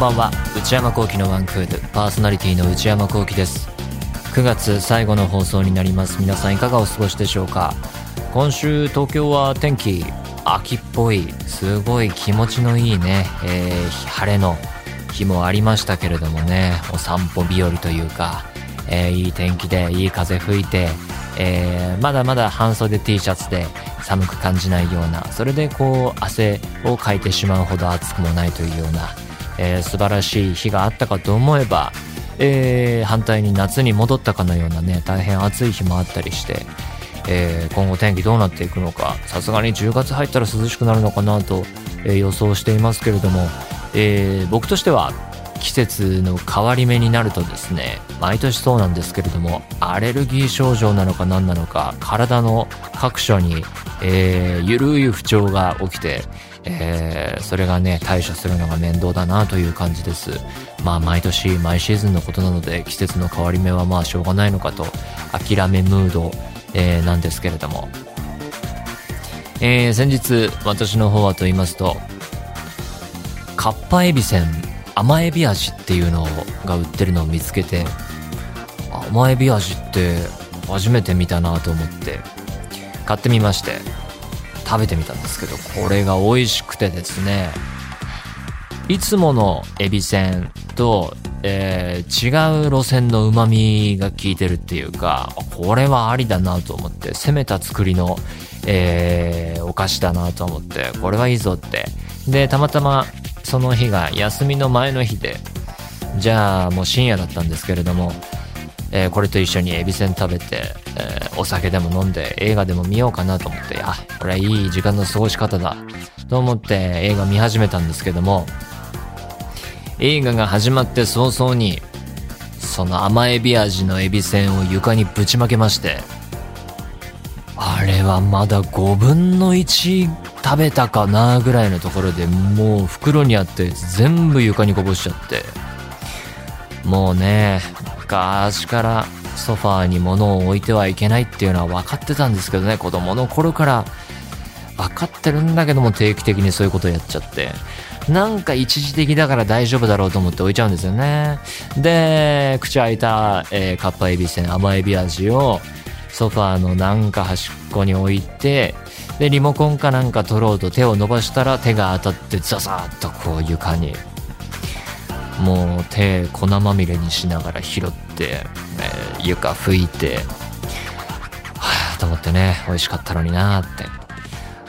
んばんは。内山聖輝のワンクール。パーソナリティの内山聖輝です。9月最後の放送になります。皆さんいかがお過ごしでしょうか？今週東京は天気秋っぽい。すごい気持ちのいいね、えー、晴れの日もありましたけれどもね。お散歩日和というか、えー、いい天気でいい風吹いて、えー、まだまだ半袖 T シャツで寒く感じないような。それでこう汗をかいてしまうほど暑くもないというような、えー、素晴らしい日があったかと思えば、えー、反対に夏に戻ったかのようなね大変暑い日もあったりして、えー、今後天気どうなっていくのかさすがに10月入ったら涼しくなるのかなと、え、予想していますけれども、えー、僕としては季節の変わり目になるとですね毎年そうなんですけれどもアレルギー症状なのか何なのか体の各所に、えー、ゆるい不調が起きて、えー、それがね対処するのが面倒だなという感じです。まあ毎年毎シーズンのことなので季節の変わり目はまあしょうがないのかと諦めムード、えー、なんですけれども、えー、先日私の方はと言いますとカッパエビせん甘エビ味っていうのが売ってるのを見つけて甘エビ味って初めて見たなと思って買ってみまして。食べてみたんですけどこれが美味しくてですね。いつものエビせんと、えー、違う路線の旨味が効いてるっていうかこれはありだなと思って攻めた作りの、えー、お菓子だなと思ってこれはいいぞって。でたまたまその日が休みの前の日でじゃあもう深夜だったんですけれども、えー、これと一緒にエビせん食べて、えー、お酒でも飲んで映画でも見ようかなと思ってあこれはいい時間の過ごし方だと思って映画見始めたんですけども映画が始まって早々にその甘エビ味のエビせんを床にぶちまけましてあれはまだ5分の1食べたかなぐらいのところでもう袋にあって全部床にこぼしちゃってもうね昔からソファーに物を置いてはいけないっていうのは分かってたんですけどね子供の頃から。分かってるんだけども定期的にそういうことやっちゃって。なんか一時的だから大丈夫だろうと思って置いちゃうんですよね。で口開いた、えー、カッパエビせん甘エビ味をソファーのなんか端っこに置いてでリモコンかなんか取ろうと手を伸ばしたら手が当たってザザーッとこう床にもう手粉まみれにしながら拾って、えー、床拭いてはあと思ってね美味しかったのになーって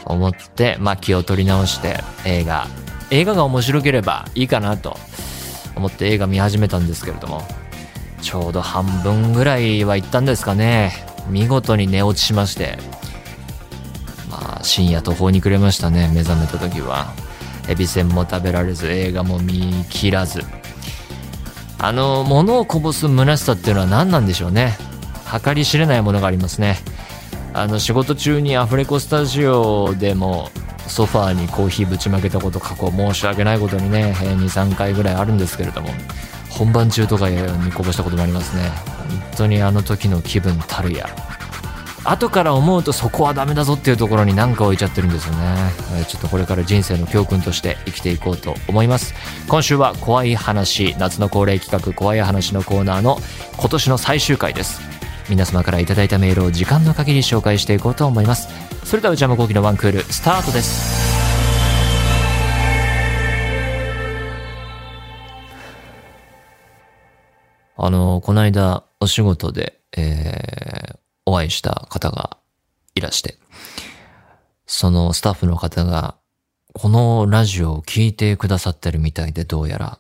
思ってまあ気を取り直して映画映画が面白ければいいかなと思って映画見始めたんですけれどもちょうど半分ぐらいは行ったんですかね見事に寝落ちしまして、まあ、深夜途方に暮れましたね、目覚めた時は。エビせんも食べられず、映画も見切らず。あの、物をこぼす虚しさっていうのは何なんでしょうね。計り知れないものがありますね。あの、仕事中にアフレコスタジオでも、ソファーにコーヒーぶちまけたこと過去申し訳ないことにね、2、3回ぐらいあるんですけれども、本番中とかにこぼしたこともありますね。本当にあの時の気分たるや後から思うとそこはダメだぞっていうところに何か置いちゃってるんですよね、ちょっとこれから人生の教訓として生きていこうと思います。今週は怖い話夏の恒例企画怖い話のコーナーの今年の最終回です。皆様から頂いたメールを時間の限り紹介していこうと思います。それでは内山昂輝のワンクールスタートです。あの、この間お仕事で、えー、お会いした方がいらして、そのスタッフの方が、このラジオを聞いてくださってるみたいで、どうやら。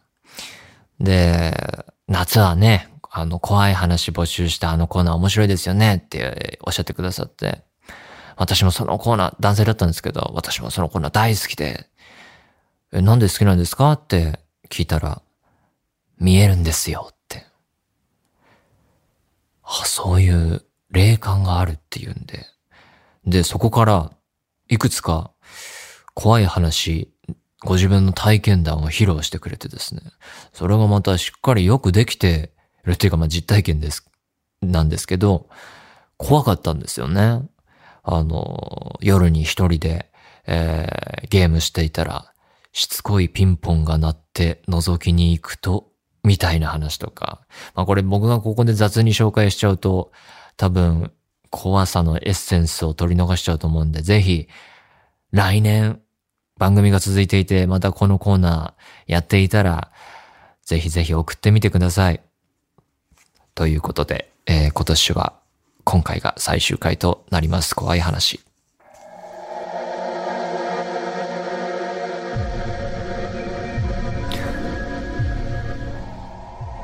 で、夏はね、あの、怖い話募集したあのコーナー面白いですよねっておっしゃってくださって、私もそのコーナー、男性だったんですけど、私もそのコーナー大好きで、え、なんで好きなんですか？って聞いたら、見えるんですよって。あ、そういう霊感があるっていうんで。で、そこからいくつか怖い話、ご自分の体験談を披露してくれてですね。それがまたしっかりよくできてるっていうか、まあ実体験です、なんですけど、怖かったんですよね。あの、夜に一人で、えー、ゲームしていたら、しつこいピンポンが鳴って覗きに行くと、みたいな話とか。まあこれ僕がここで雑に紹介しちゃうと、多分怖さのエッセンスを取り逃しちゃうと思うんで、ぜひ、来年番組が続いていて、またこのコーナーやっていたら、ぜひぜひ送ってみてください。ということで、えー、今年は今回が最終回となります。怖い話。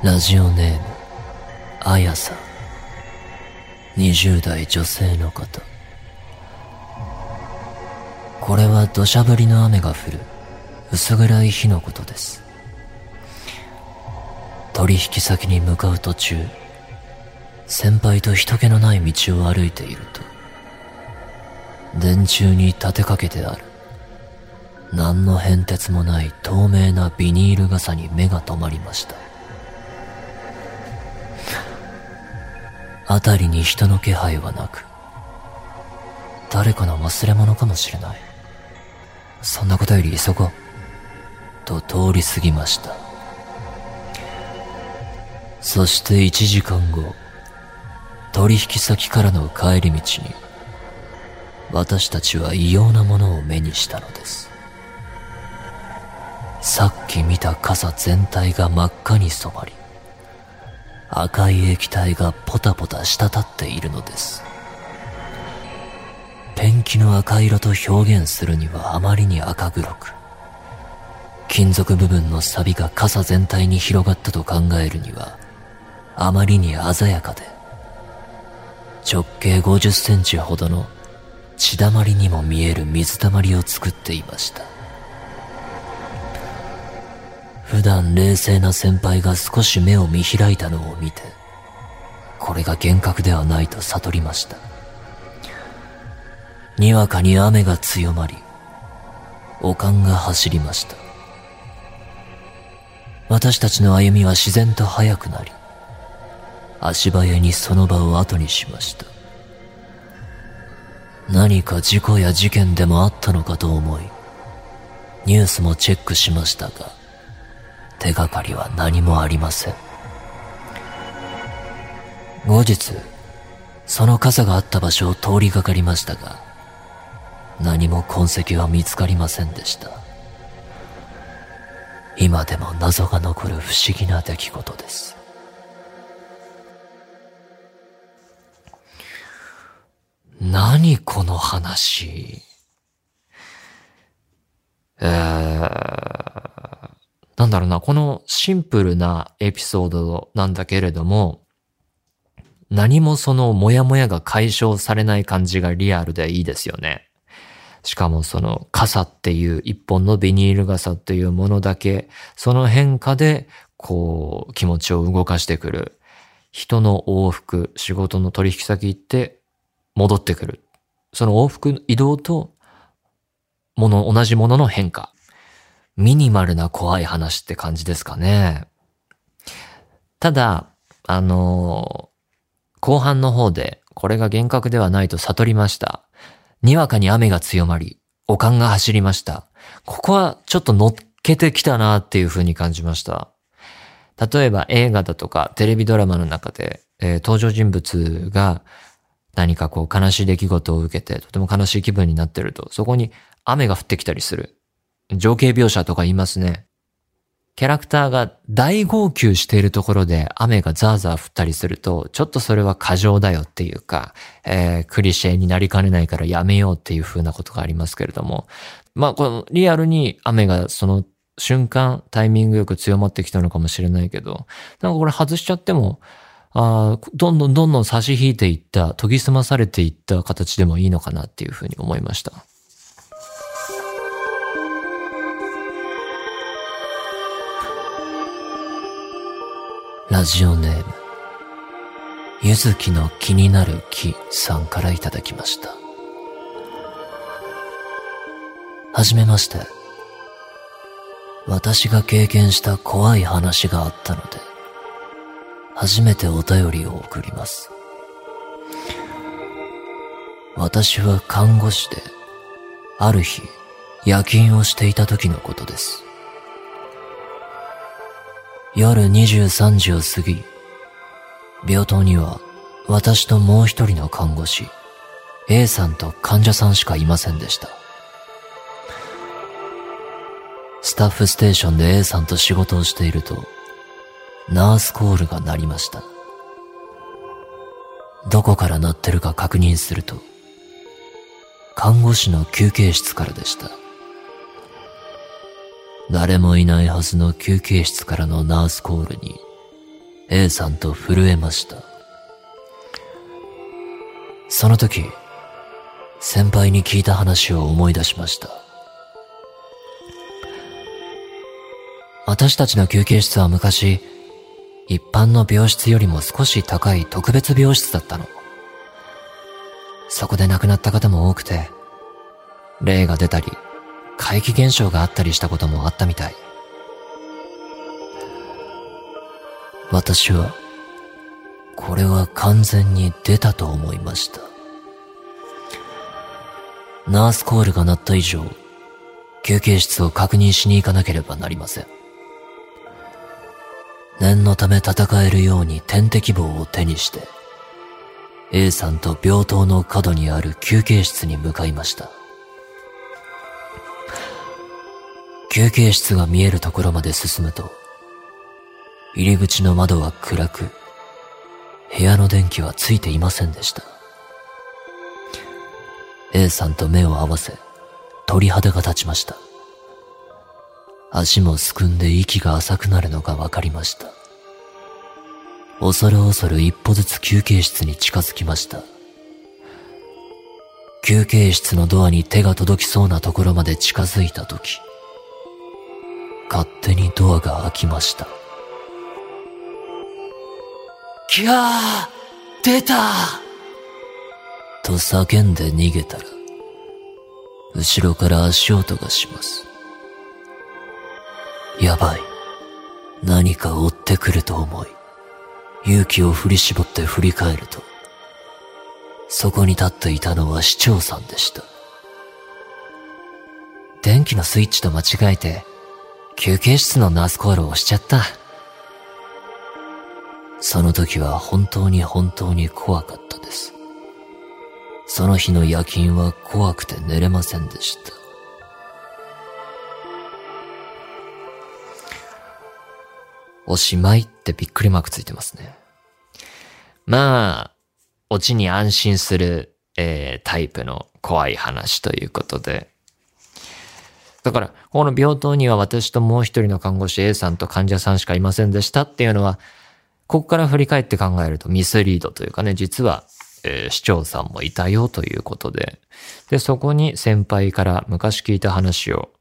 ラジオネーム、あやさん。20代女性の方。これは土砂降りの雨が降る薄暗い日のことです。取引先に向かう途中、先輩と人気のない道を歩いていると、電柱に立てかけてある、何の変哲もない透明なビニール傘に目が止まりました。辺りに人の気配はなく、誰かの忘れ物かもしれない。そんなことより急ごう。と通り過ぎました。そして一時間後、取引先からの帰り道に、私たちは異様なものを目にしたのです。さっき見た傘全体が真っ赤に染まり、赤い液体がポタポタ滴っているのです。ペンキの赤色と表現するにはあまりに赤黒く、金属部分の錆が傘全体に広がったと考えるには、あまりに鮮やかで、直径50センチほどの血だまりにも見える水たまりを作っていました。普段冷静な先輩が少し目を見開いたのを見て、これが幻覚ではないと悟りました。にわかに雨が強まり、おかんが走りました。私たちの歩みは自然と速くなり、足早にその場を後にしました。何か事故や事件でもあったのかと思い、ニュースもチェックしましたが、手がかりは何もありません。後日、その傘があった場所を通りがかりましたが、何も痕跡は見つかりませんでした。今でも謎が残る不思議な出来事です。何この話？えー、なんだろうな、このシンプルなエピソードなんだけれども、何もそのモヤモヤが解消されない感じがリアルでいいですよね。しかもその傘っていう一本のビニール傘っていうものだけ、その変化でこう気持ちを動かしてくる。人の往復、仕事の取引先行って戻ってくる。その往復移動ともの、同じものの変化。ミニマルな怖い話って感じですかね。ただ、あのー、後半の方で、これが幻覚ではないと悟りました。にわかに雨が強まり、おかんが走りました。ここはちょっと乗っけてきたなっていう風に感じました。例えば映画だとかテレビドラマの中で、えー、登場人物が何かこう悲しい出来事を受けてとても悲しい気分になってると、そこに雨が降ってきたりする。情景描写とか言いますね。キャラクターが大号泣しているところで雨がザーザー降ったりすると、ちょっとそれは過剰だよっていうか、えー、クリシェになりかねないからやめようっていう風なことがありますけれども、まあ、このリアルに雨がその瞬間、タイミングよく強まってきたのかもしれないけど、なんかこれ外しちゃっても、あどんどんどんどん差し引いていった、研ぎ澄まされていった形でもいいのかなっていうふうに思いました。ラジオネーム、ゆずきの気になる木さんからいただきました。はじめまして。私が経験した怖い話があったので、初めてお便りを送ります。私は看護師で、ある日、夜勤をしていた時のことです。夜23時を過ぎ、病棟には私ともう一人の看護師、A さんと患者さんしかいませんでした。スタッフステーションで A さんと仕事をしていると、ナースコールが鳴りました。どこから鳴ってるか確認すると、看護師の休憩室からでした。誰もいないはずの休憩室からのナースコールに A さんと震えました。その時、先輩に聞いた話を思い出しました。私たちの休憩室は昔、一般の病室よりも少し高い特別病室だったの。そこで亡くなった方も多くて、霊が出たり、怪奇現象があったりしたこともあったみたい。私は、これは完全に出たと思いました。ナースコールが鳴った以上、休憩室を確認しに行かなければなりません。念のため戦えるように点滴棒を手にして、A さんと病棟の角にある休憩室に向かいました。休憩室が見えるところまで進むと、入り口の窓は暗く、部屋の電気はついていませんでした。A さんと目を合わせ、鳥肌が立ちました。足もすくんで息が浅くなるのがわかりました。恐る恐る一歩ずつ休憩室に近づきました。休憩室のドアに手が届きそうなところまで近づいたとき、勝手にドアが開きました。キャー出たと叫んで逃げたら、後ろから足音がします。やばい。何か追ってくると思い、勇気を振り絞って振り返ると、そこに立っていたのは市長さんでした。電気のスイッチと間違えて、休憩室のナースコールを押しちゃった。その時は本当に本当に怖かったです。その日の夜勤は怖くて寝れませんでした。おしまいってびっくりマークついてますね。まあ、オチに安心する、えー、タイプの怖い話ということで。だから、この病棟には私ともう一人の看護師 A さんと患者さんしかいませんでしたっていうのは、ここから振り返って考えるとミスリードというかね、実は、えー、市長さんもいたよということで、で、そこに先輩から昔聞いた話を、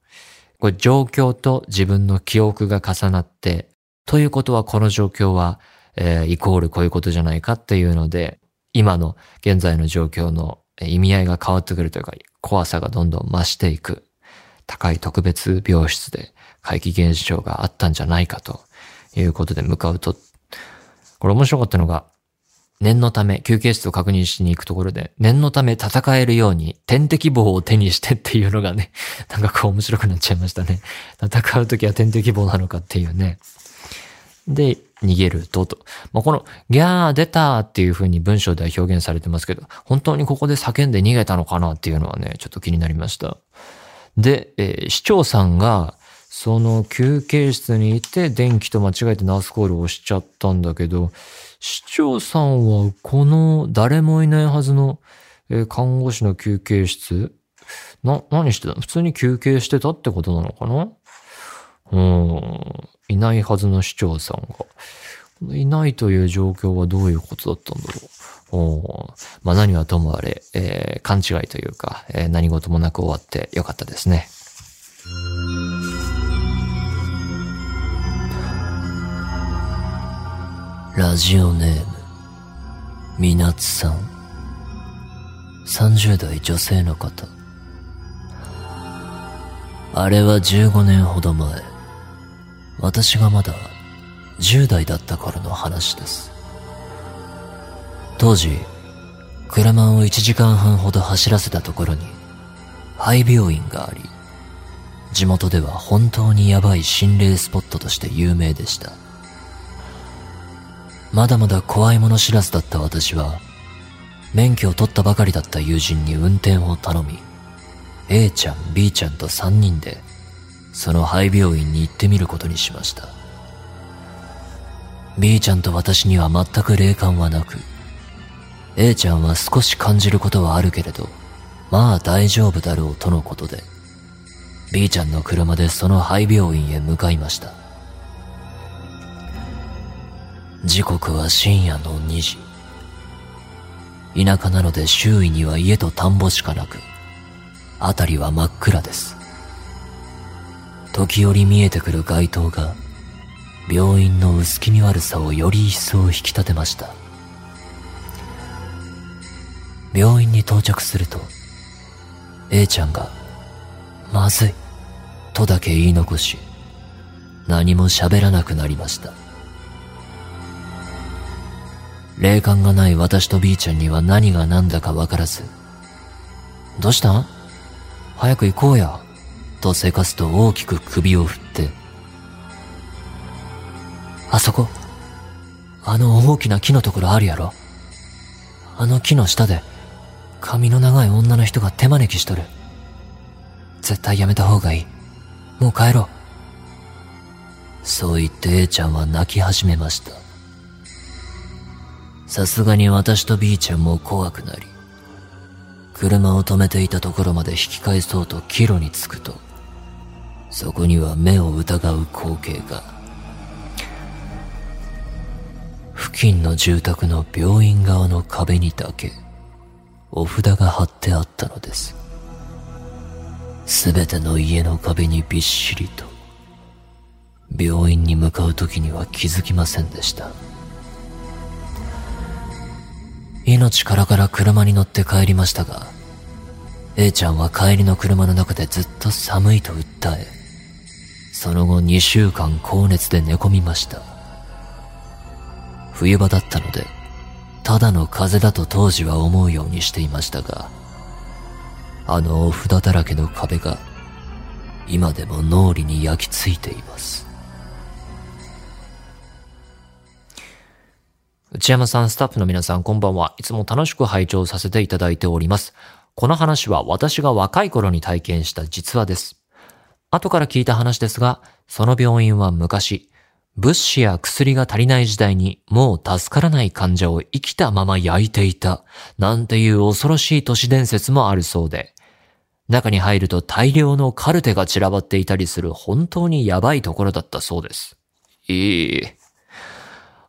これ状況と自分の記憶が重なって、ということはこの状況は、えー、イコールこういうことじゃないかっていうので、今の現在の状況の意味合いが変わってくるというか、怖さがどんどん増していく。高い特別病室で怪奇現象があったんじゃないかということで向かうと、これ面白かったのが、念のため休憩室を確認しに行くところで、念のため戦えるように点滴棒を手にしてっていうのがね、なんかこう面白くなっちゃいましたね。戦うときは点滴棒なのかっていうね。で、逃げると、と。まあ、この、ギャー出たっていう風に文章では表現されてますけど、本当にここで叫んで逃げたのかなっていうのはね、ちょっと気になりました。で、えー、市長さんが、その休憩室にいて電気と間違えてナースコールを押しちゃったんだけど、市長さんはこの誰もいないはずの、えー、看護師の休憩室な、何してた？の普通に休憩してたってことなのかな？うん。いないはずの市長さんが。いないという状況はどういうことだったんだろう？おまあ何はともあれ、えー、勘違いというか、えー、何事もなく終わってよかったですね。ラジオネーム、みなつさん。30代女性の方。あれは15年ほど前。私がまだ10代だった頃の話です。当時、車を1時間半ほど走らせたところに、廃病院があり、地元では本当にヤバい心霊スポットとして有名でした。まだまだ怖いもの知らずだった私は、免許を取ったばかりだった友人に運転を頼み、A ちゃん、B ちゃんと3人で、その廃病院に行ってみることにしました。B ちゃんと私には全く霊感はなく、A ちゃんは少し感じることはあるけれど、まあ大丈夫だろうとのことで、B ちゃんの車でその廃病院へ向かいました。時刻は深夜の2時。田舎なので周囲には家と田んぼしかなく、辺りは真っ暗です。時折見えてくる街灯が、病院の薄気味悪さをより一層引き立てました。病院に到着すると、A ちゃんが、まずい、とだけ言い残し、何も喋らなくなりました。霊感がない私と B ちゃんには何が何だかわからず、どうしたん？早く行こうや、とせかすと大きく首を振って、あそこ、あの大きな木のところあるやろ？あの木の下で、髪の長い女の人が手招きしとる。絶対やめた方がいい。もう帰ろう。そう言って A ちゃんは泣き始めました。さすがに私と B ちゃんも怖くなり、車を止めていたところまで引き返そうと帰路に着くと、そこには目を疑う光景が。付近の住宅の病院側の壁にだけ、お札が貼ってあったのです。すべての家の壁にびっしりと、病院に向かう時には気づきませんでした。命からから車に乗って帰りましたが、A ちゃんは帰りの車の中でずっと寒いと訴え、その後2週間高熱で寝込みました。冬場だったので、ただの風邪だと当時は思うようにしていましたが、あのお札だらけの壁が、今でも脳裏に焼き付いています。内山さん、スタッフの皆さん、こんばんは。いつも楽しく拝聴させていただいております。この話は私が若い頃に体験した実話です。後から聞いた話ですが、その病院は昔、物資や薬が足りない時代にもう助からない患者を生きたまま焼いていた、なんていう恐ろしい都市伝説もあるそうで、中に入ると大量のカルテが散らばっていたりする本当にやばいところだったそうです。いい。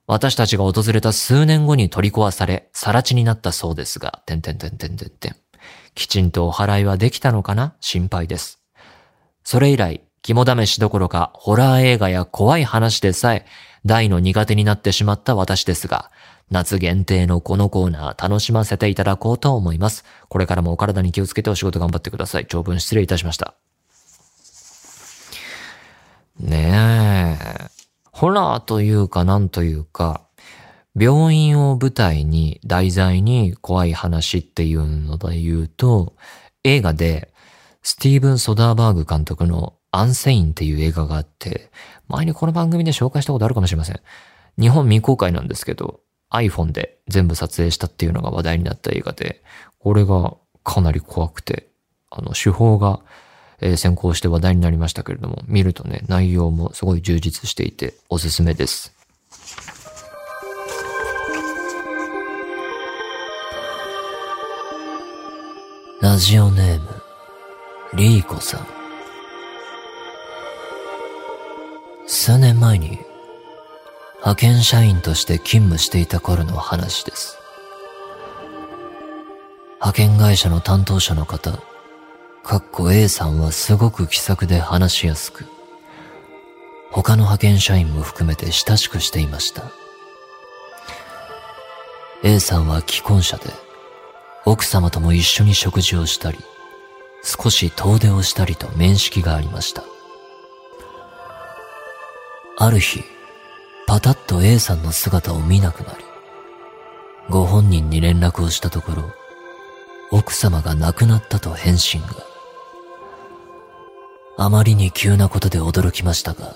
私たちが訪れた数年後に取り壊され、更地になったそうですが、てんてんてんてんてんてん。きちんとお払いはできたのかな？心配です。それ以来、肝試しどころか、ホラー映画や怖い話でさえ、大の苦手になってしまった私ですが、夏限定のこのコーナー楽しませていただこうと思います。これからもお体に気をつけてお仕事頑張ってください。長文失礼いたしました。ねえ。ホラーというかなんというか、病院を舞台に題材に怖い話っていうので言うと、映画でスティーブン・ソダーバーグ監督のアンセインっていう映画があって、前にこの番組で紹介したことあるかもしれません。日本未公開なんですけど、iPhone で全部撮影したっていうのが話題になった映画で、これがかなり怖くて、あの、手法が、先行して話題になりましたけれども、見るとね、内容もすごい充実していておすすめです。ラジオネーム、リーコさん。数年前に派遣社員として勤務していた頃の話です。派遣会社の担当者の方、かっこ A さんはすごく気さくで話しやすく、他の派遣社員も含めて親しくしていました。A さんは既婚者で、奥様とも一緒に食事をしたり、少し遠出をしたりと面識がありました。ある日、パタッと A さんの姿を見なくなり、ご本人に連絡をしたところ、奥様が亡くなったと返信が。あまりに急なことで驚きましたが、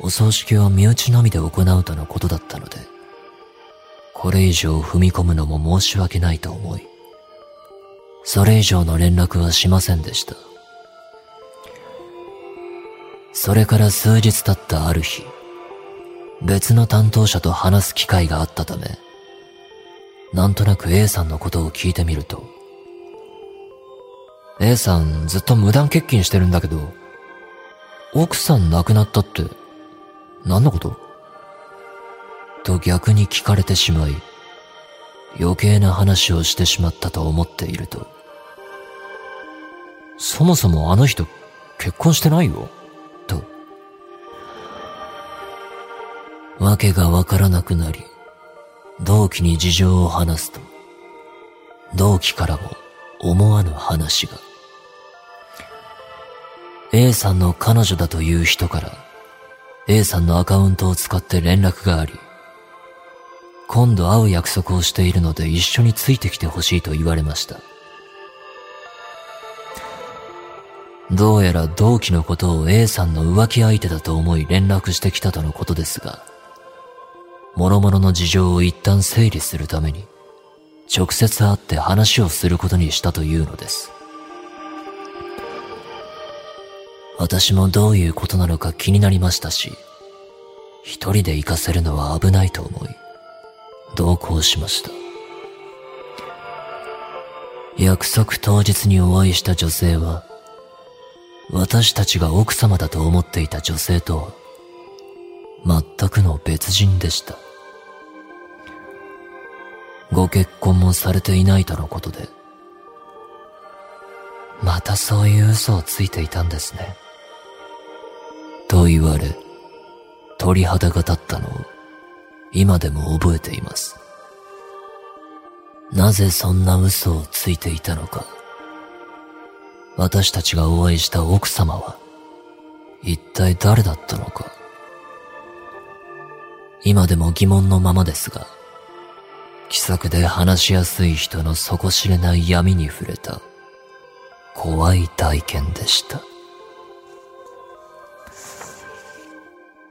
お葬式は身内のみで行うとのことだったので、これ以上踏み込むのも申し訳ないと思い、それ以上の連絡はしませんでした。それから数日経ったある日、別の担当者と話す機会があったため、なんとなく A さんのことを聞いてみると、A さんずっと無断欠勤してるんだけど、奥さん亡くなったって、何のこと？と逆に聞かれてしまい、余計な話をしてしまったと思っていると、そもそもあの人結婚してないよ、わけがわからなくなり、同期に事情を話すと、同期からも思わぬ話が。A さんの彼女だという人から A さんのアカウントを使って連絡があり、今度会う約束をしているので一緒についてきてほしいと言われました。どうやら同期のことを A さんの浮気相手だと思い連絡してきたとのことですが、諸々の事情を一旦整理するために、直接会って話をすることにしたというのです。私もどういうことなのか気になりましたし、一人で行かせるのは危ないと思い、同行しました。約束当日にお会いした女性は、私たちが奥様だと思っていた女性とは、全くの別人でした。ご結婚もされていないとのことで、またそういう嘘をついていたんですね。と言われ、鳥肌が立ったのを今でも覚えています。なぜそんな嘘をついていたのか。私たちがお会いした奥様は、一体誰だったのか。今でも疑問のままですが、気さくで話しやすい人の底知れない闇に触れた、怖い体験でした。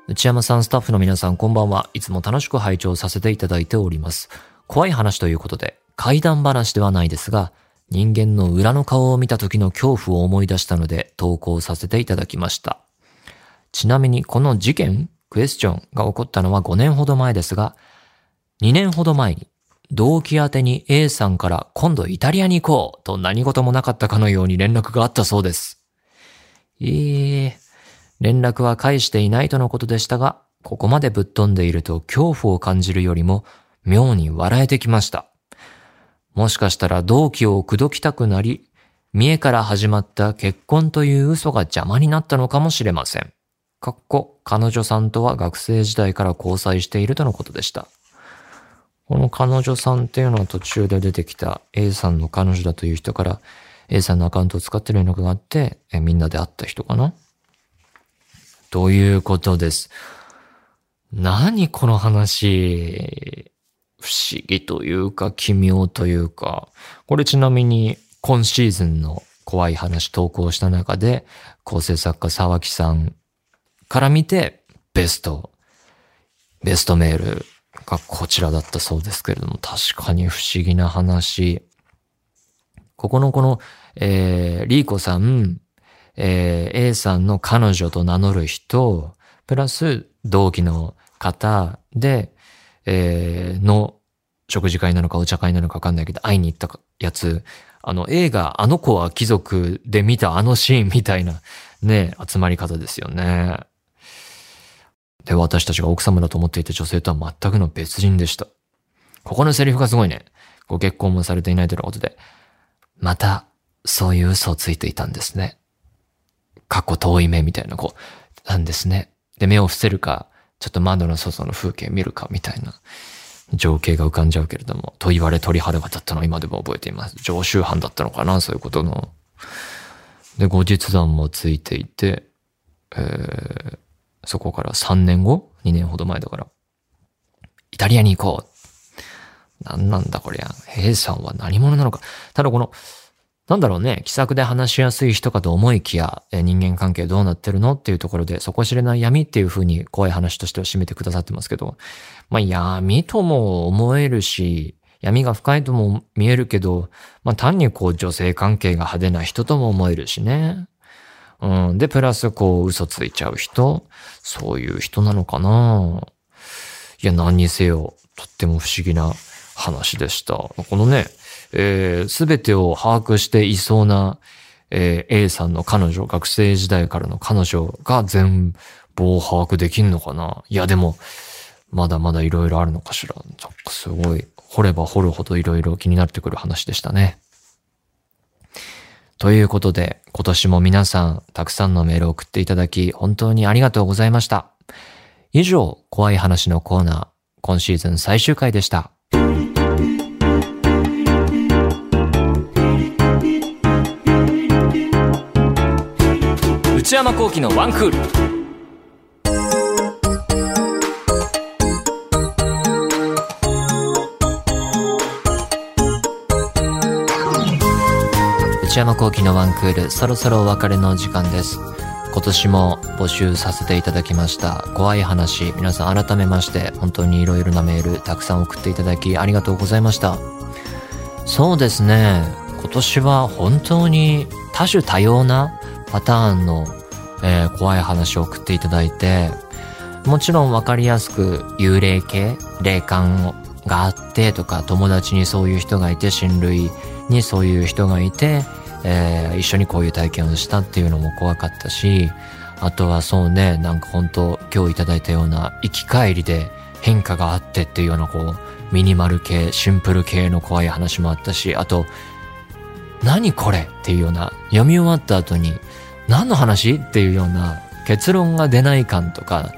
内山さん、スタッフの皆さん、こんばんは。いつも楽しく拝聴させていただいております。怖い話ということで、怪談話ではないですが、人間の裏の顔を見た時の恐怖を思い出したので投稿させていただきました。ちなみにこの事件、クエスチョンが起こったのは5年ほど前ですが、2年ほど前に同期宛てに A さんから今度イタリアに行こうと何事もなかったかのように連絡があったそうです。えー、連絡は返していないとのことでしたが、ここまでぶっ飛んでいると恐怖を感じるよりも妙に笑えてきました。もしかしたら同期を口説きたくなり、見栄から始まった結婚という嘘が邪魔になったのかもしれません。かっこ、彼女さんとは学生時代から交際しているとのことでした。この彼女さんっていうのは途中で出てきた A さんの彼女だという人から A さんのアカウントを使ってる連絡があって、えみんなで会った人かな？ということです。何この話？不思議というか奇妙というか、これちなみに今シーズンの怖い話投稿した中で、構成作家沢木さんから見てベスト、ベストメールがこちらだったそうですけれども、確かに不思議な話。ここのこの、えー、リーコさん、えー、A さんの彼女と名乗る人、プラス同期の方で、えー、の食事会なのかお茶会なのかわかんないけど、会いに行ったやつ、あの映画、あの子は貴族で見たあのシーンみたいなね、集まり方ですよね。で、私たちが奥様だと思っていた女性とは全くの別人でした。ここのセリフがすごいね。ご結婚もされていないということで、また、そういう嘘をついていたんですね。過去遠い目みたいな、こう、なんですね。で、目を伏せるか、ちょっと窓の外の風景見るかみたいな情景が浮かんじゃうけれども、と言われ鳥肌が立ったのを今でも覚えています。常習犯だったのかな、そういうことの。で、後日談もついていて、えー、そこから3年後 ?2 年ほど前だから。イタリアに行こう。何なんだこりゃ。A さんは何者なのか。ただこの、なんだろうね、気さくで話しやすい人かと思いきや、え人間関係どうなってるの？っていうところで、底知れない闇っていう風に怖い話としては締めてくださってますけど、まあ闇とも思えるし、闇が深いとも見えるけど、まあ単にこう女性関係が派手な人とも思えるしね。うん。で、プラスこう嘘ついちゃう人、そういう人なのかないや、何にせよ、とっても不思議な話でした。このね、えー、全てを把握していそうな、えー、A さんの彼女、学生時代からの彼女が全貌を把握できんのかないや、でも、まだまだ色々あるのかしら。すごい、掘れば掘るほど色々気になってくる話でしたね。ということで、今年も皆さん、たくさんのメールを送っていただき、本当にありがとうございました。以上、怖い話のコーナー、今シーズン最終回でした。内山幸輝のワンクール内山幸輝のワンクールそろそろお別れの時間です。今年も募集させていただきました怖い話。皆さん改めまして本当にいろいろなメールたくさん送っていただきありがとうございました。そうですね。今年は本当に多種多様なパターンのえー、怖い話を送っていただいて、もちろんわかりやすく幽霊系、霊感があってとか、友達にそういう人がいて、親類にそういう人がいて、えー、一緒にこういう体験をしたっていうのも怖かったし、あとはそうね、なんか本当今日いただいたような生き返りで変化があってっていうようなこう、ミニマル系、シンプル系の怖い話もあったし、あと、何これっていうような、読み終わった後に、何の話っていうような結論が出ない感とか、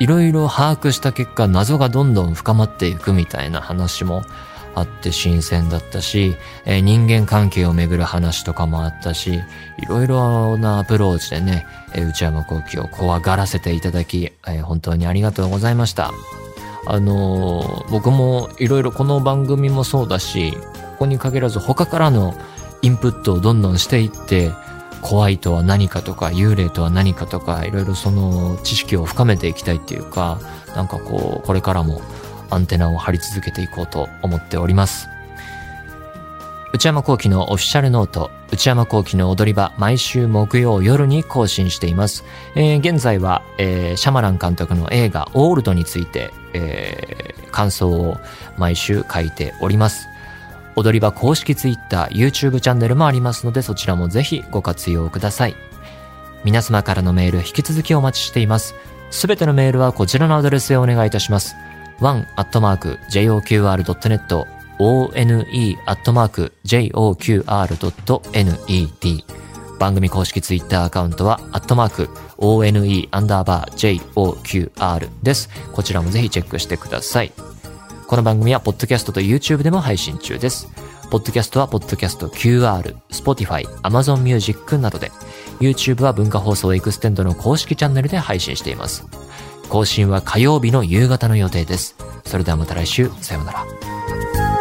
いろいろ把握した結果謎がどんどん深まっていくみたいな話もあって新鮮だったし、えー、人間関係をめぐる話とかもあったし、いろいろなアプローチでね、えー、内山幸輝を怖がらせていただき、えー、本当にありがとうございました。あのー、僕もいろいろこの番組もそうだし、ここに限らず他からのインプットをどんどんしていって、怖いとは何かとか、幽霊とは何かとか、いろいろその知識を深めていきたいっていうか、なんかこう、これからもアンテナを張り続けていこうと思っております。内山幸輝のオフィシャルノート、内山幸輝の踊り場、毎週木曜夜に更新しています。えー、現在は、えー、シャマラン監督の映画オールドについて、えー、感想を毎週書いております。踊り場公式 Twitter、YouTube チャンネルもありますのでそちらもぜひご活用ください。皆様からのメール引き続きお待ちしています。すべてのメールはこちらのアドレスへお願いいたします。one.joqr.net one.joqr.net 番組公式ツイッターアカウントは、アットマーク、one アンダーバー joqr です。こちらもぜひチェックしてください。この番組は、ポッドキャストと YouTube でも配信中です。ポッドキャストは、ポッドキャスト QR、Spotify、Amazon Music などで、YouTube は文化放送エクステンドの公式チャンネルで配信しています。更新は火曜日の夕方の予定です。それではまた来週、さようなら。